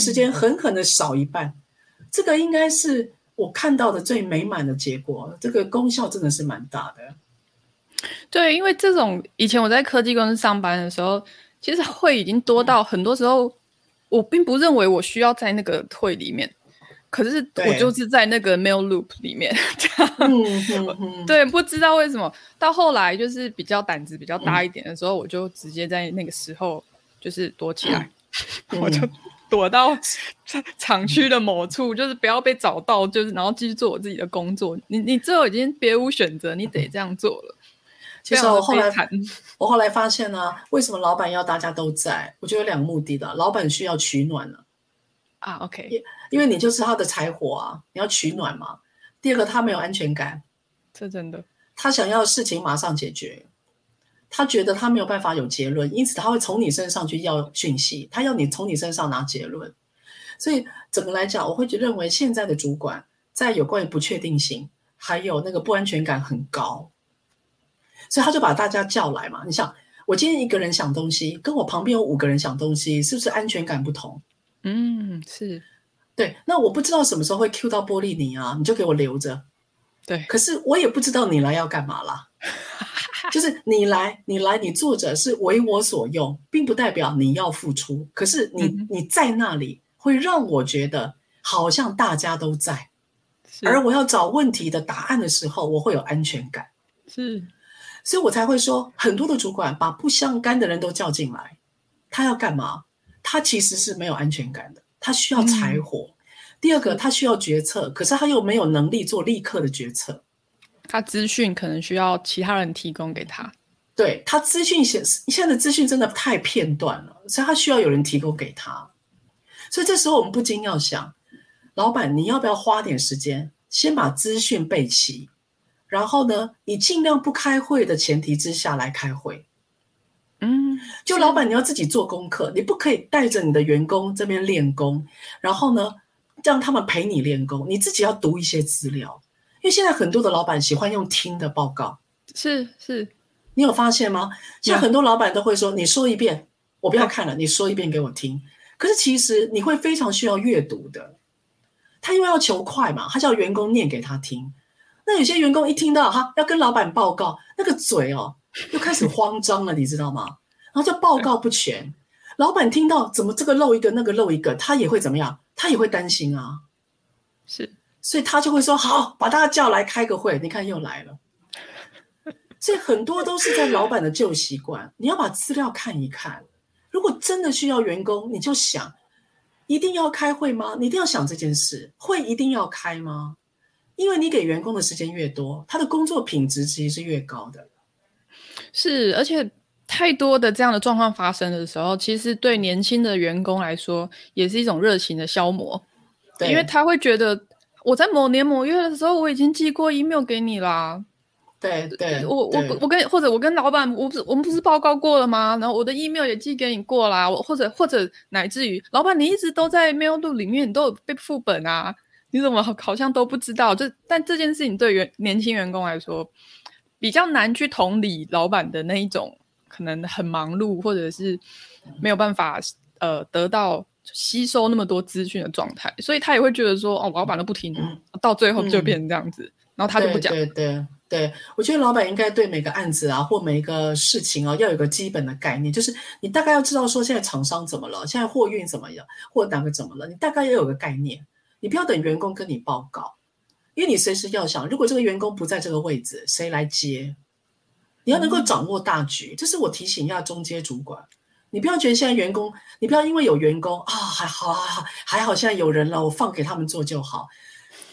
时间狠狠的少一半，这个应该是我看到的最美满的结果。这个功效真的是蛮大的。对，因为这种以前我在科技公司上班的时候，其实会已经多到很多时候，我并不认为我需要在那个会里面，可是我就是在那个 mail loop 里面。这样。嗯嗯嗯、对，不知道为什么，到后来就是比较胆子比较大一点的时候，嗯、我就直接在那个时候就是躲起来，嗯、我就躲到厂区的某处，就是不要被找到，就是然后继续做我自己的工作。你你最后已经别无选择，你得这样做了。其实我后来，我后来发现呢、啊，为什么老板要大家都在？我觉得有两个目的的。老板需要取暖了啊，OK，因为你就是他的柴火啊，你要取暖嘛。第二个，他没有安全感，这真的。他想要事情马上解决，他觉得他没有办法有结论，因此他会从你身上去要讯息，他要你从你身上拿结论。所以整个来讲，我会觉认为现在的主管在有关于不确定性，还有那个不安全感很高。所以他就把大家叫来嘛，你想，我今天一个人想东西，跟我旁边有五个人想东西，是不是安全感不同？嗯，是，对。那我不知道什么时候会 cue 到玻璃你啊，你就给我留着。对。可是我也不知道你来要干嘛啦。就是你来，你来，你坐着是为我所用，并不代表你要付出。可是你、嗯、你在那里，会让我觉得好像大家都在，而我要找问题的答案的时候，我会有安全感。是。所以我才会说，很多的主管把不相干的人都叫进来，他要干嘛？他其实是没有安全感的，他需要柴火。嗯、第二个，他需要决策，可是他又没有能力做立刻的决策。他资讯可能需要其他人提供给他。对，他资讯现现在的资讯真的太片段了，所以他需要有人提供给他。所以这时候我们不禁要想，老板，你要不要花点时间，先把资讯备齐？然后呢，你尽量不开会的前提之下来开会。嗯，就老板你要自己做功课，你不可以带着你的员工这边练功，然后呢，让他们陪你练功，你自己要读一些资料。因为现在很多的老板喜欢用听的报告，是是，你有发现吗？像很多老板都会说：“你说一遍，我不要看了，你说一遍给我听。”可是其实你会非常需要阅读的，他因为要求快嘛，他叫员工念给他听。那有些员工一听到哈要跟老板报告，那个嘴哦又开始慌张了，你知道吗？然后就报告不全，老板听到怎么这个漏一个那个漏一个，他也会怎么样？他也会担心啊。是，所以他就会说好，把大家叫来开个会。你看又来了，所以很多都是在老板的旧习惯。你要把资料看一看，如果真的需要员工，你就想一定要开会吗？你一定要想这件事，会一定要开吗？因为你给员工的时间越多，他的工作品质其实是越高的。是，而且太多的这样的状况发生的时候，其实对年轻的员工来说，也是一种热情的消磨。对，因为他会觉得我在某年某月的时候，我已经寄过 email 给你啦。对对，我我我跟或者我跟老板，我不是我们不是报告过了吗？然后我的 email 也寄给你过啦。我或者或者乃至于老板，你一直都在 mail 录里面，你都有被副本啊。你怎么好像都不知道？这但这件事情对员年轻员工来说比较难去同理老板的那一种可能很忙碌，或者是没有办法呃得到吸收那么多资讯的状态，所以他也会觉得说哦，老板都不听，嗯、到最后就变成这样子，嗯、然后他就不讲。对对对，我觉得老板应该对每个案子啊或每一个事情啊要有个基本的概念，就是你大概要知道说现在厂商怎么了，现在货运怎么样，或哪个怎么了，你大概要有个概念。你不要等员工跟你报告，因为你随时要想，如果这个员工不在这个位置，谁来接？你要能够掌握大局，这是我提醒一下中阶主管。你不要觉得现在员工，你不要因为有员工啊，还好还好还好，现在有人了，我放给他们做就好。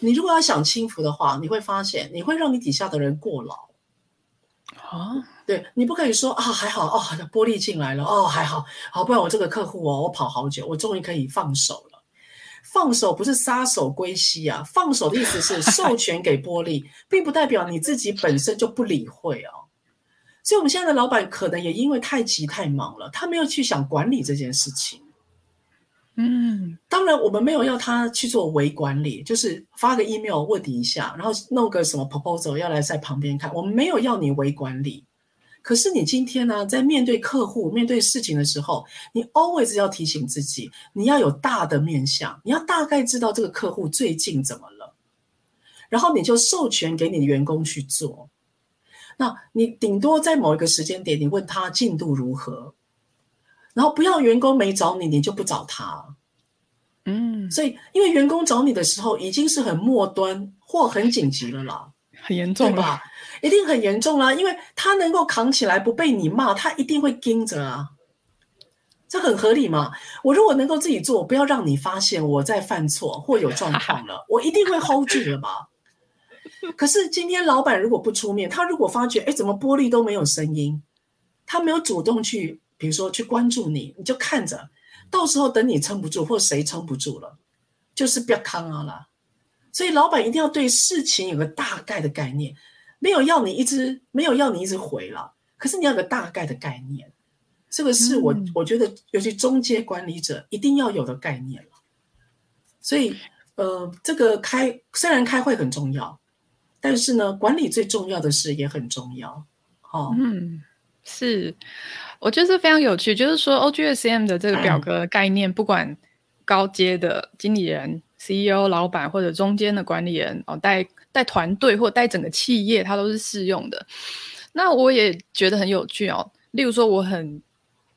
你如果要享清福的话，你会发现你会让你底下的人过劳。啊，对，你不可以说啊，还好哦，玻璃进来了哦，还好好，不然我这个客户哦，我跑好久，我终于可以放手了。放手不是撒手归西啊，放手的意思是授权给玻璃，并不代表你自己本身就不理会哦。所以，我们现在的老板可能也因为太急太忙了，他没有去想管理这件事情。嗯，当然，我们没有要他去做微管理，就是发个 email 问你一下，然后弄个什么 proposal 要来在旁边看，我们没有要你微管理。可是你今天呢，在面对客户、面对事情的时候，你 always 要提醒自己，你要有大的面向，你要大概知道这个客户最近怎么了，然后你就授权给你的员工去做。那你顶多在某一个时间点，你问他进度如何，然后不要员工没找你，你就不找他。嗯，所以因为员工找你的时候已经是很末端或很紧急了啦，很严重吧？一定很严重啦，因为他能够扛起来不被你骂，他一定会盯着啊，这很合理嘛。我如果能够自己做，不要让你发现我在犯错或有状况了，我一定会 hold 住的吧。可是今天老板如果不出面，他如果发觉，哎，怎么玻璃都没有声音，他没有主动去，比如说去关注你，你就看着。到时候等你撑不住，或谁撑不住了，就是不要扛啊了。所以老板一定要对事情有个大概的概念，没有要你一直没有要你一直回了，可是你要有个大概的概念，这个是我、嗯、我觉得尤其中阶管理者一定要有的概念了。所以呃，这个开虽然开会很重要，但是呢，管理最重要的事也很重要。哦，嗯，是。我觉得是非常有趣，就是说 OGSM 的这个表格概念，不管高阶的经理人、CEO、老板或者中间的管理人哦，带带团队或带整个企业，它都是适用的。那我也觉得很有趣哦。例如说，我很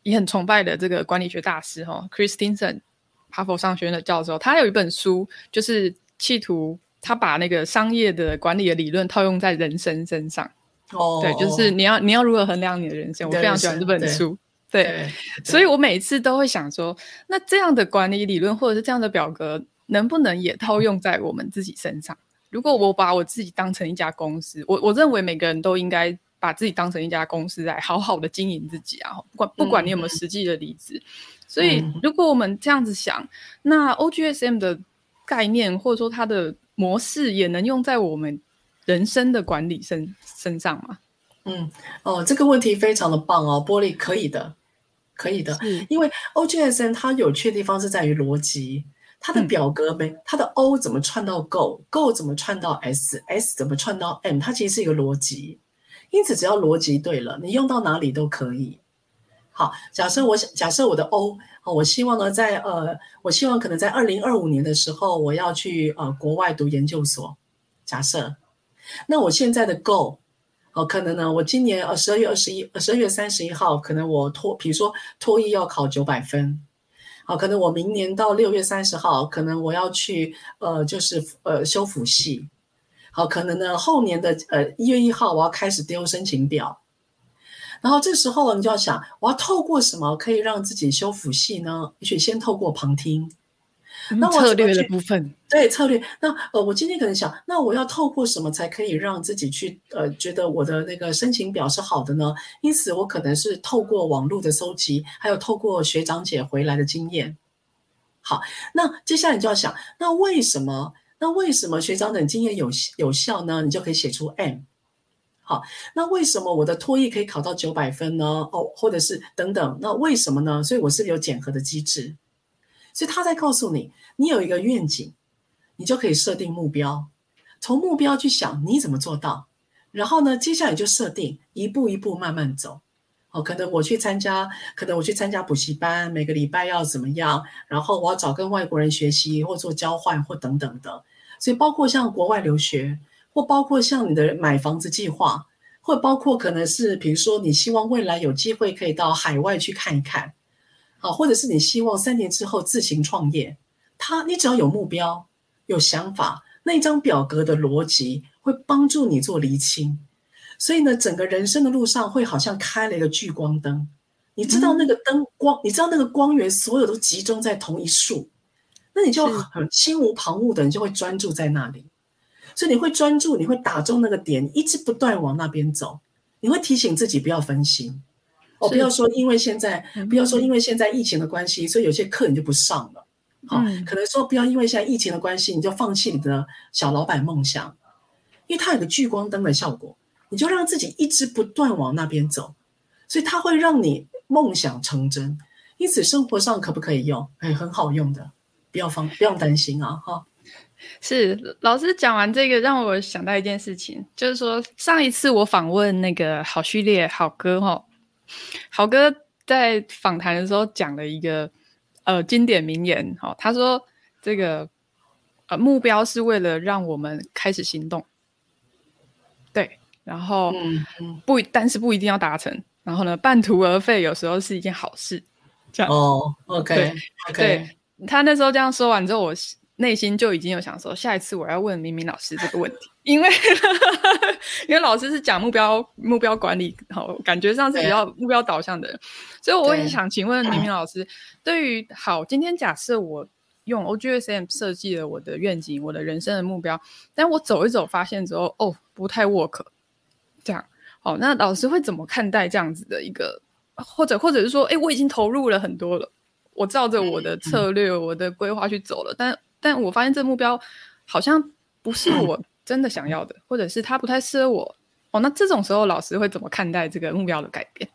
也很崇拜的这个管理学大师哈、哦、，Christensen，哈佛商学院的教授，他有一本书，就是企图他把那个商业的管理的理论套用在人生身上。哦，对，就是你要你要如何衡量你的人生？我非常喜欢这本书。对，对，对，所以我每次都会想说，那这样的管理理论或者是这样的表格，能不能也套用在我们自己身上？如果我把我自己当成一家公司，我我认为每个人都应该把自己当成一家公司来好好的经营自己啊，不管不管你有没有实际的离职。嗯。所以，如果我们这样子想，那 OGSM 的概念或者说它的模式也能用在我们。人生的管理身身上吗？嗯，哦，这个问题非常的棒哦，玻璃可以的，可以的，因为 O G S N 它有趣的地方是在于逻辑，它的表格没、嗯，它的 O 怎么串到 Go，Go 怎么串到 S，S 怎么串到 M，它其实是一个逻辑，因此只要逻辑对了，你用到哪里都可以。好，假设我想，假设我的 O，我希望呢，在呃，我希望可能在二零二五年的时候，我要去呃国外读研究所，假设。那我现在的 Go，好，可能呢，我今年呃十二月二十一，十二月三十一号，可能我托，比如说托一要考九百分，好，可能我明年到六月三十号，可能我要去呃，就是呃修辅系，好，可能呢后年的呃一月一号我要开始丢申请表，然后这时候你就要想，我要透过什么可以让自己修复系呢？也许先透过旁听。那我策略的部分，对策略。那呃，我今天可能想，那我要透过什么才可以让自己去呃觉得我的那个申请表是好的呢？因此，我可能是透过网络的搜集，还有透过学长姐回来的经验。好，那接下来你就要想，那为什么？那为什么学长等经验有有效呢？你就可以写出 M。好，那为什么我的托业可以考到九百分呢？哦，或者是等等，那为什么呢？所以我是有检核的机制。所以他在告诉你，你有一个愿景，你就可以设定目标，从目标去想你怎么做到，然后呢，接下来就设定一步一步慢慢走。哦，可能我去参加，可能我去参加补习班，每个礼拜要怎么样，然后我要找跟外国人学习或做交换或等等的。所以包括像国外留学，或包括像你的买房子计划，或包括可能是比如说你希望未来有机会可以到海外去看一看。啊，或者是你希望三年之后自行创业，他你只要有目标、有想法，那一张表格的逻辑会帮助你做厘清。所以呢，整个人生的路上会好像开了一个聚光灯，你知道那个灯光，嗯、你知道那个光源所有都集中在同一束，那你就很心无旁骛的，你就会专注在那里。所以你会专注，你会打中那个点，一直不断往那边走。你会提醒自己不要分心。哦，不要说因为现在，不要说因为现在疫情的关系，所以有些课你就不上了。好，嗯，可能说不要因为现在疫情的关系，你就放弃你的小老板梦想，因为它有个聚光灯的效果，你就让自己一直不断往那边走，所以它会让你梦想成真。因此生活上可不可以用？哎，很好用的，不要放，不用担心啊，哈。是老师讲完这个，让我想到一件事情，就是说上一次我访问那个好序列好哥哈，好哥在访谈的时候讲了一个呃经典名言哈，他说这个呃目标是为了让我们开始行动，对，然后不但是不一定要达成，然后呢半途而废有时候是一件好事，这样。哦，OK OK，对他那时候这样说完之后，我。内心就已经有想说，下一次我要问明明老师这个问题，因为 因为老师是讲目标目标管理，好，感觉上是比较目标导向的。人，所以我也想请问明明老师，对于好，今天假设我用 OGSM 设计了我的愿景，我的人生的目标，但我走一走发现之后，哦，不太 work，这样，好，那老师会怎么看待这样子的一个，或者或者是说，哎，我已经投入了很多了，我照着我的策略、我的规划去走了，但但我发现这个目标好像不是 我真的想要的，或者是它不太适合我哦。那这种时候，老师会怎么看待这个目标的改变？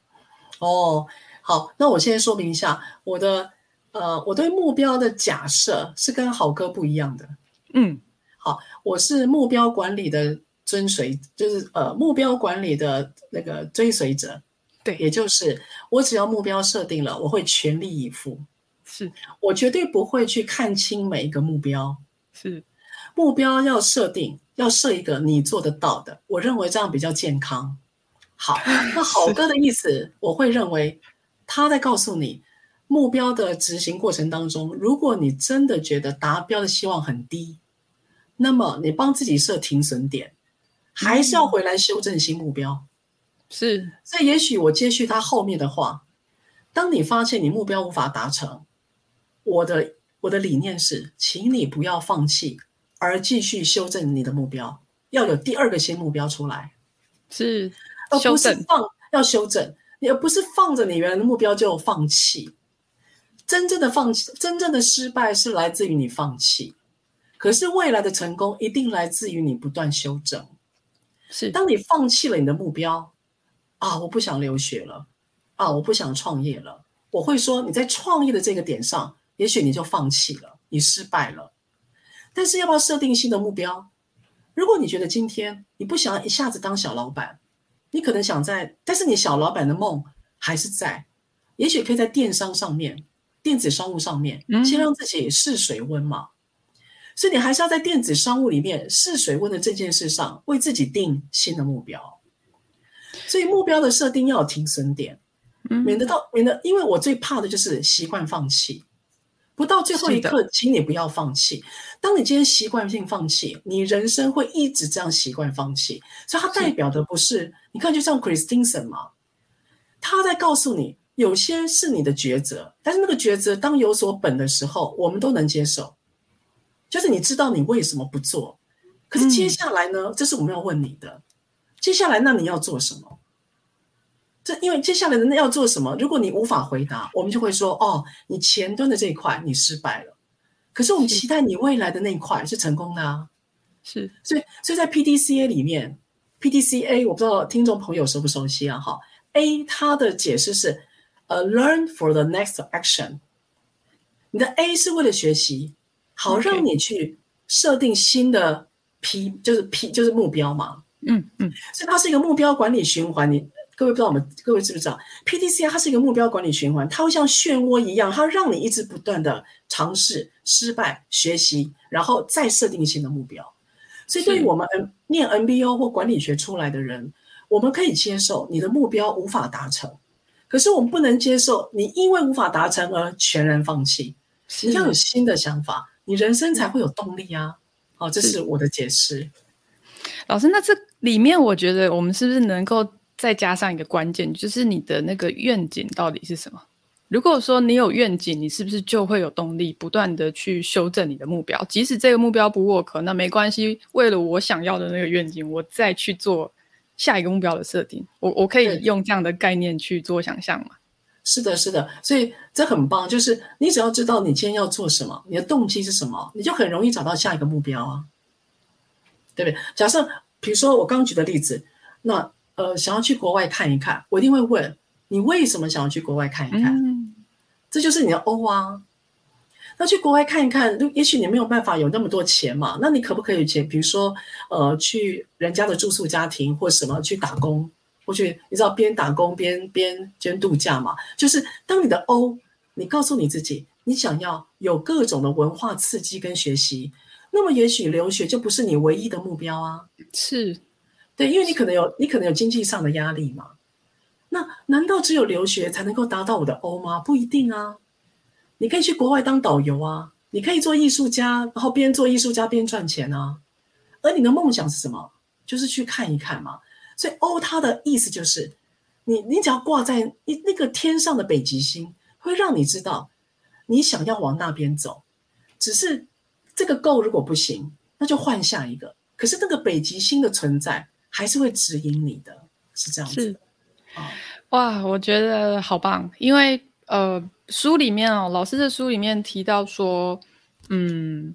哦，好，那我先说明一下我的呃，我对目标的假设是跟好哥不一样的。嗯，好，我是目标管理的追随，就是呃，目标管理的那个追随者。对，也就是我只要目标设定了，我会全力以赴。是我绝对不会去看清每一个目标，是目标要设定，要设一个你做得到的，我认为这样比较健康。好，那好哥的意思，我会认为他在告诉你，目标的执行过程当中，如果你真的觉得达标的希望很低，那么你帮自己设停损点，还是要回来修正新目标。是，所以也许我接续他后面的话，当你发现你目标无法达成。我的我的理念是，请你不要放弃，而继续修正你的目标，要有第二个新目标出来，是，而不是放要修正，也不是放着你原来的目标就放弃。真正的放弃，真正的失败是来自于你放弃，可是未来的成功一定来自于你不断修正。是，当你放弃了你的目标，啊，我不想留学了，啊，我不想创业了，我会说你在创业的这个点上。也许你就放弃了，你失败了。但是要不要设定新的目标？如果你觉得今天你不想要一下子当小老板，你可能想在，但是你小老板的梦还是在。也许可以在电商上面、电子商务上面，先让自己试水温嘛。嗯。所以你还是要在电子商务里面试水温的这件事上，为自己定新的目标。所以目标的设定要有停损点，免得到免得，因为我最怕的就是习惯放弃。不到最后一刻，请你不要放弃。当你今天习惯性放弃，你人生会一直这样习惯放弃。所以它代表的不是，是你看，就像 Christensen 嘛，他在告诉你，有些是你的抉择，但是那个抉择当有所本的时候，我们都能接受。就是你知道你为什么不做，可是接下来呢？嗯、这是我们要问你的。接下来，那你要做什么？这因为接下来的那要做什么？如果你无法回答，我们就会说：哦，你前端的这一块你失败了。可是我们期待你未来的那一块是成功的啊。是，所以所以在 PDCA 里面，PDCA 我不知道听众朋友熟不熟悉啊？哈，A 它的解释是呃，learn for the next action。你的 A 是为了学习，好让你去设定新的 P，就是 P 就是目标嘛。嗯嗯，所以它是一个目标管理循环。你。各位不知道我们各位知不知道，PDCA 它是一个目标管理循环，它会像漩涡一样，它让你一直不断的尝试、失败、学习，然后再设定新的目标。所以对于我们念 N B O 或管理学出来的人，我们可以接受你的目标无法达成，可是我们不能接受你因为无法达成而全然放弃。你要有新的想法，你人生才会有动力啊！好，这是我的解释。老师，那这里面我觉得我们是不是能够？再加上一个关键，就是你的那个愿景到底是什么？如果说你有愿景，你是不是就会有动力，不断的去修正你的目标？即使这个目标不 work，那没关系。为了我想要的那个愿景，我再去做下一个目标的设定。我我可以用这样的概念去做想象吗？是的，是的。所以这很棒，就是你只要知道你今天要做什么，你的动机是什么，你就很容易找到下一个目标啊，对不对？假设比如说我刚举的例子，那。呃，想要去国外看一看，我一定会问你为什么想要去国外看一看？嗯、这就是你的 O 啊。那去国外看一看，也许你没有办法有那么多钱嘛，那你可不可以钱？比如说，呃，去人家的住宿家庭或什么去打工，或去你知道边打工边边边度假嘛？就是当你的 O，，你告诉你自己，你想要有各种的文化刺激跟学习，那么也许留学就不是你唯一的目标啊。是，对，因为你可能有你可能有经济上的压力嘛。那难道只有留学才能够达到我的欧吗？不一定啊。你可以去国外当导游啊，你可以做艺术家，然后边做艺术家边赚钱啊。而你的梦想是什么？就是去看一看嘛。所以欧它的意思就是，你你只要挂在那那个天上的北极星，会让你知道你想要往那边走。只是这个 goal 如果不行，那就换下一个。可是那个北极星的存在还是会指引你的，是这样子的。啊，哇，我觉得好棒，因为呃。书里面哦，老师的书里面提到说，嗯，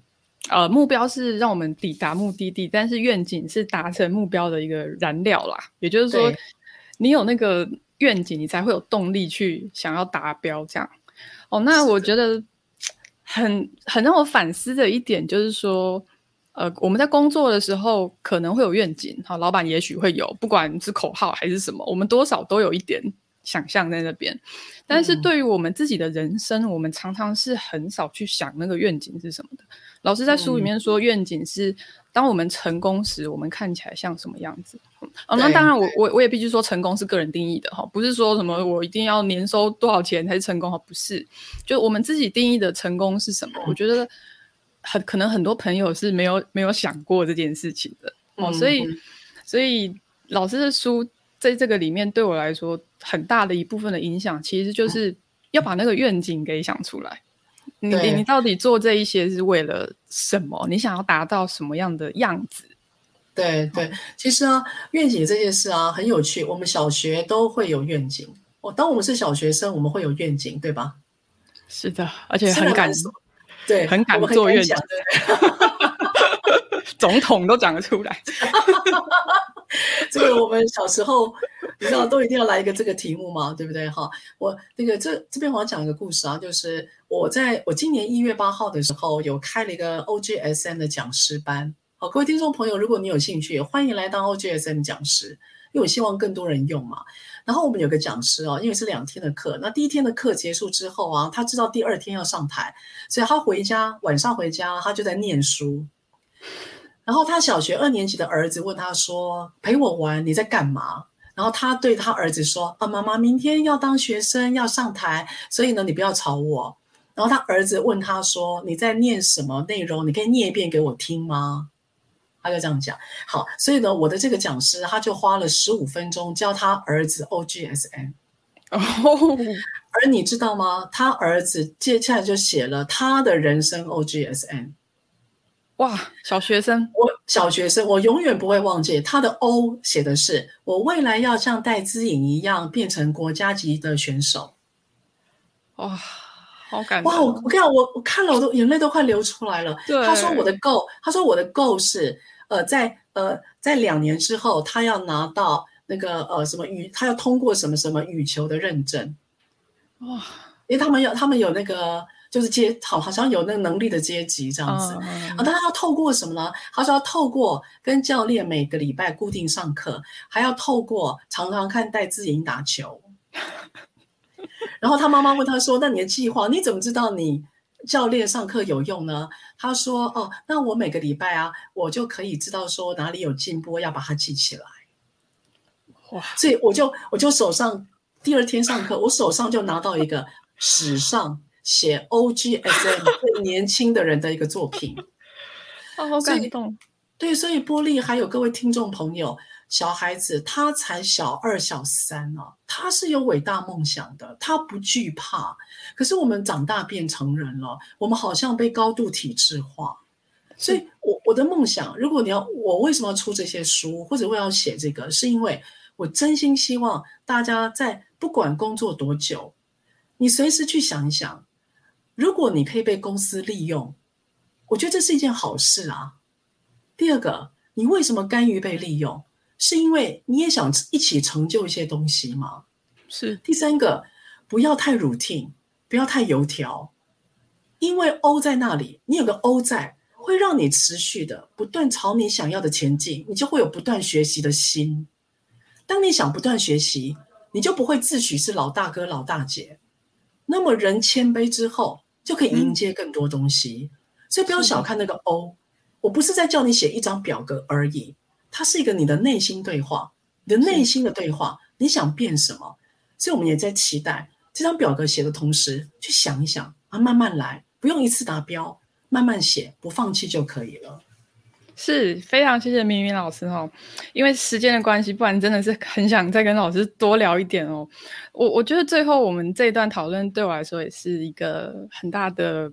呃，目标是让我们抵达目的地，但是愿景是达成目标的一个燃料啦。也就是说，你有那个愿景，你才会有动力去想要达标。这样哦，那我觉得很很让我反思的一点就是说，呃，我们在工作的时候可能会有愿景，好，老板也许会有，不管是口号还是什么，我们多少都有一点。想象在那边，但是对于我们自己的人生，嗯，我们常常是很少去想那个愿景是什么的。老师在书里面说，愿景是当我们成功时，我们看起来像什么样子。哦，那当然我，我我我也必须说，成功是个人定义的哈，不是说什么我一定要年收多少钱才是成功哈，不是。就我们自己定义的成功是什么？我觉得很可能很多朋友是没有没有想过这件事情的哦，所以所以老师的书。在这个里面，对我来说很大的一部分的影响，其实就是要把那个愿景给想出来。你你到底做这一些是为了什么？你想要达到什么样的样子？对对，其实啊，愿景这件事啊很有趣。我们小学都会有愿景。哦，当我们是小学生，我们会有愿景，对吧？是的，而且很敢说，对，很敢做愿景。总统都讲得出来。这个我们小时候，你知道都一定要来一个这个题目嘛，对不对？哈，我那个这这边我要讲一个故事啊，就是我在我今年一月八号的时候有开了一个 OGSM 的讲师班。好，各位听众朋友，如果你有兴趣，欢迎来当 OGSM 讲师，因为我希望更多人用嘛。然后我们有个讲师哦，因为是两天的课，那第一天的课结束之后啊，他知道第二天要上台，所以他回家晚上回家他就在念书。然后他小学二年级的儿子问他说：“陪我玩，你在干嘛？”然后他对他儿子说：“啊，妈妈明天要当学生，要上台，所以呢，你不要吵我。”然后他儿子问他说：“你在念什么内容？你可以念一遍给我听吗？”他就这样讲。好，所以呢，我的这个讲师他就花了十五分钟教他儿子 OGSM。哦，而你知道吗？他儿子接下来就写了他的人生 OGSM。哇，小学生，我小学生，我永远不会忘记他的 O 写的是我未来要像戴资颖一样变成国家级的选手。哇，好感动！哇，我我跟你讲，我我看了我都眼泪都快流出来了。对，他说我的 goal，他说我的 goal 是呃，在呃在两年之后，他要拿到那个呃什么羽，他要通过什么什么羽球的认证。哇，因为他们有他们有那个。就是阶好，好像有那个能力的阶级这样子，啊，但他要透过什么呢？他说要透过跟教练每个礼拜固定上课，还要透过常常看戴志颖打球。然后他妈妈问他说：“那你的计划，你怎么知道你教练上课有用呢？”他说：“哦，那我每个礼拜啊，我就可以知道说哪里有进步，要把它记起来。”哇！所以我就我就手上第二天上课，我手上就拿到一个史上。写 OGSM 最年轻的人的一个作品，啊，好感动。对，所以波利还有各位听众朋友，小孩子他才小二、小三啊，他是有伟大梦想的，他不惧怕。可是我们长大变成人了，我们好像被高度体制化。所以我我的梦想，如果你要我为什么要出这些书，或者我要写这个，是因为我真心希望大家在不管工作多久，你随时去想一想。如果你可以被公司利用，我觉得这是一件好事啊。第二个，你为什么甘于被利用？是因为你也想一起成就一些东西吗？是。第三个，不要太 routine，不要太油条。因为 O 在那里，你有个 O 在，会让你持续的不断朝你想要的前进，你就会有不断学习的心。当你想不断学习，你就不会自诩是老大哥、老大姐。那么人谦卑之后，就可以迎接更多东西。嗯、所以不要小看那个 O，我不是在叫你写一张表格而已，它是一个你的内心对话，你的内心的对话，你想变什么？所以我们也在期待这张表格写的同时，去想一想啊，慢慢来。不用一次达标，慢慢写，不放弃就可以了。是非常谢谢鸣敏老师哦，因为时间的关系，不然真的是很想再跟老师多聊一点哦。我我觉得最后我们这一段讨论对我来说也是一个很大的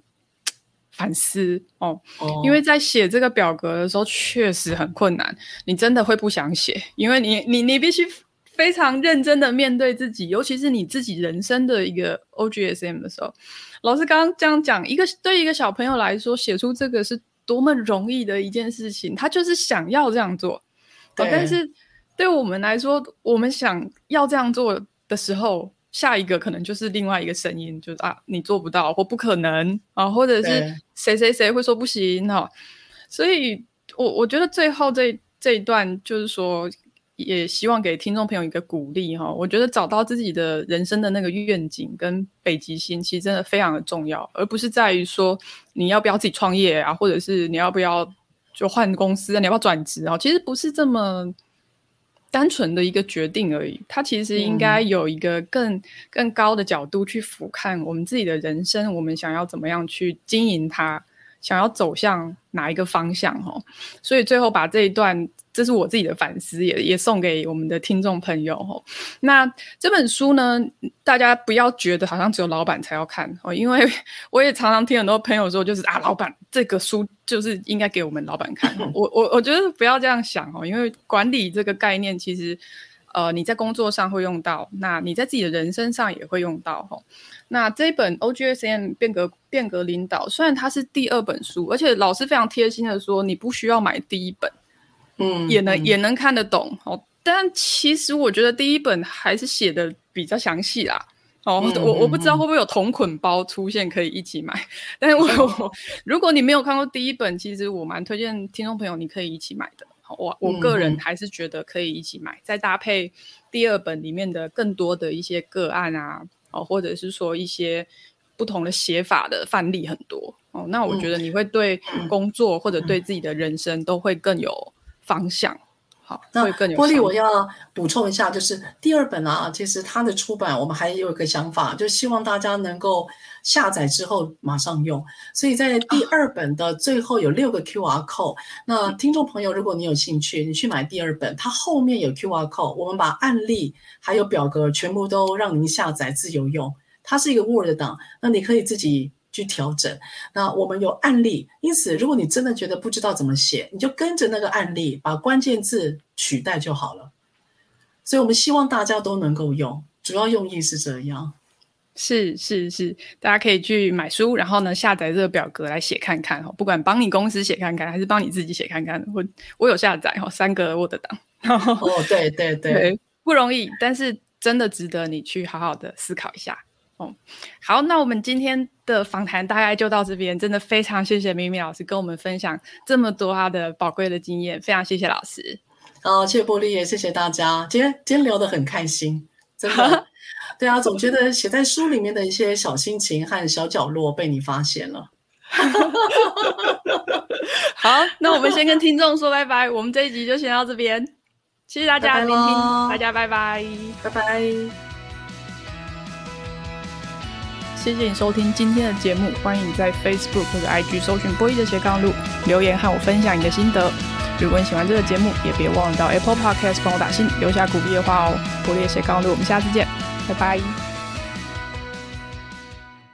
反思哦，哦，因为在写这个表格的时候确实很困难，你真的会不想写，因为你你你必须非常认真的面对自己，尤其是你自己人生的一个 OGSM 的时候。老师刚刚这样讲，一个对一个小朋友来说，写出这个是多么容易的一件事情，他就是想要这样做。对。但是对我们来说，我们想要这样做的时候，下一个可能就是另外一个声音，就是啊，你做不到或不可能啊，或者是谁谁谁会说不行哈。所以我我觉得最后这这一段就是说。也希望给听众朋友一个鼓励哈，我觉得找到自己的人生的那个愿景跟北极星，其实真的非常的重要，而不是在于说你要不要自己创业啊，或者是你要不要就换公司啊，你要不要转职啊，其实不是这么单纯的一个决定而已，它其实应该有一个更、嗯、更高的角度去俯瞰我们自己的人生，我们想要怎么样去经营它，想要走向哪一个方向哦，所以最后把这一段。这是我自己的反思，也也送给我们的听众朋友哦。那这本书呢，大家不要觉得好像只有老板才要看哦，因为 我也常常听很多朋友说，就是啊，老板这个书就是应该给我们老板看。我我我觉得不要这样想哦，因为管理这个概念，其实呃你在工作上会用到，那你在自己的人生上也会用到吼。那这一本 OGSM 变革变革领导，虽然它是第二本书，而且老师非常贴心的说，你不需要买第一本。嗯，也能、嗯、也能看得懂。哦，但其实我觉得第一本还是写的比较详细啦。哦，嗯、我我不知道会不会有同捆包出现可以一起买，嗯、但是我、嗯、如果你没有看过第一本，其实我蛮推荐听众朋友你可以一起买的。我我个人还是觉得可以一起买，嗯、再搭配第二本里面的更多的一些个案啊，哦，或者是说一些不同的写法的范例很多。哦，那我觉得你会对工作或者对自己的人生都会更有。方向好，那波莉，我要补充一下，就是第二本啊，其实它的出版，我们还有一个想法，就希望大家能够下载之后马上用。所以在第二本的最后有六个 QR code，那听众朋友，如果你有兴趣，你去买第二本，它后面有 QR code，我们把案例还有表格全部都让您下载自由用。它是一个 Word 档，那你可以自己。去调整。那我们有案例，因此，如果你真的觉得不知道怎么写，你就跟着那个案例，把关键字取代就好了。所以，我们希望大家都能够用，主要用意是这样。是是是，大家可以去买书，然后呢，下载这个表格来写看看哈。不管帮你公司写看看，还是帮你自己写看看，我我有下载哈，三个 Word 档。哦，对对对，对，不容易，但是真的值得你去好好的思考一下。哦，好，那我们今天的访谈大概就到这边，真的非常谢谢咪咪老师跟我们分享这么多他的宝贵的经验，非常谢谢老师。好，谢谢波莉，也谢谢大家，今天今天聊得很开心，真的。对啊，总觉得写在书里面的一些小心情和小角落被你发现了。好，那我们先跟听众说拜拜，我们这一集就先到这边，谢谢大家的聆听，大家拜拜，拜拜。谢谢你收听今天的节目，欢迎你在 Facebook 或者 IG 搜寻波一的斜杠路，留言和我分享你的心得。如果你喜欢这个节目，也别忘了到 Apple Podcast 帮我打星，留下鼓励的话哦。波一的斜杠路，我们下次见，拜拜。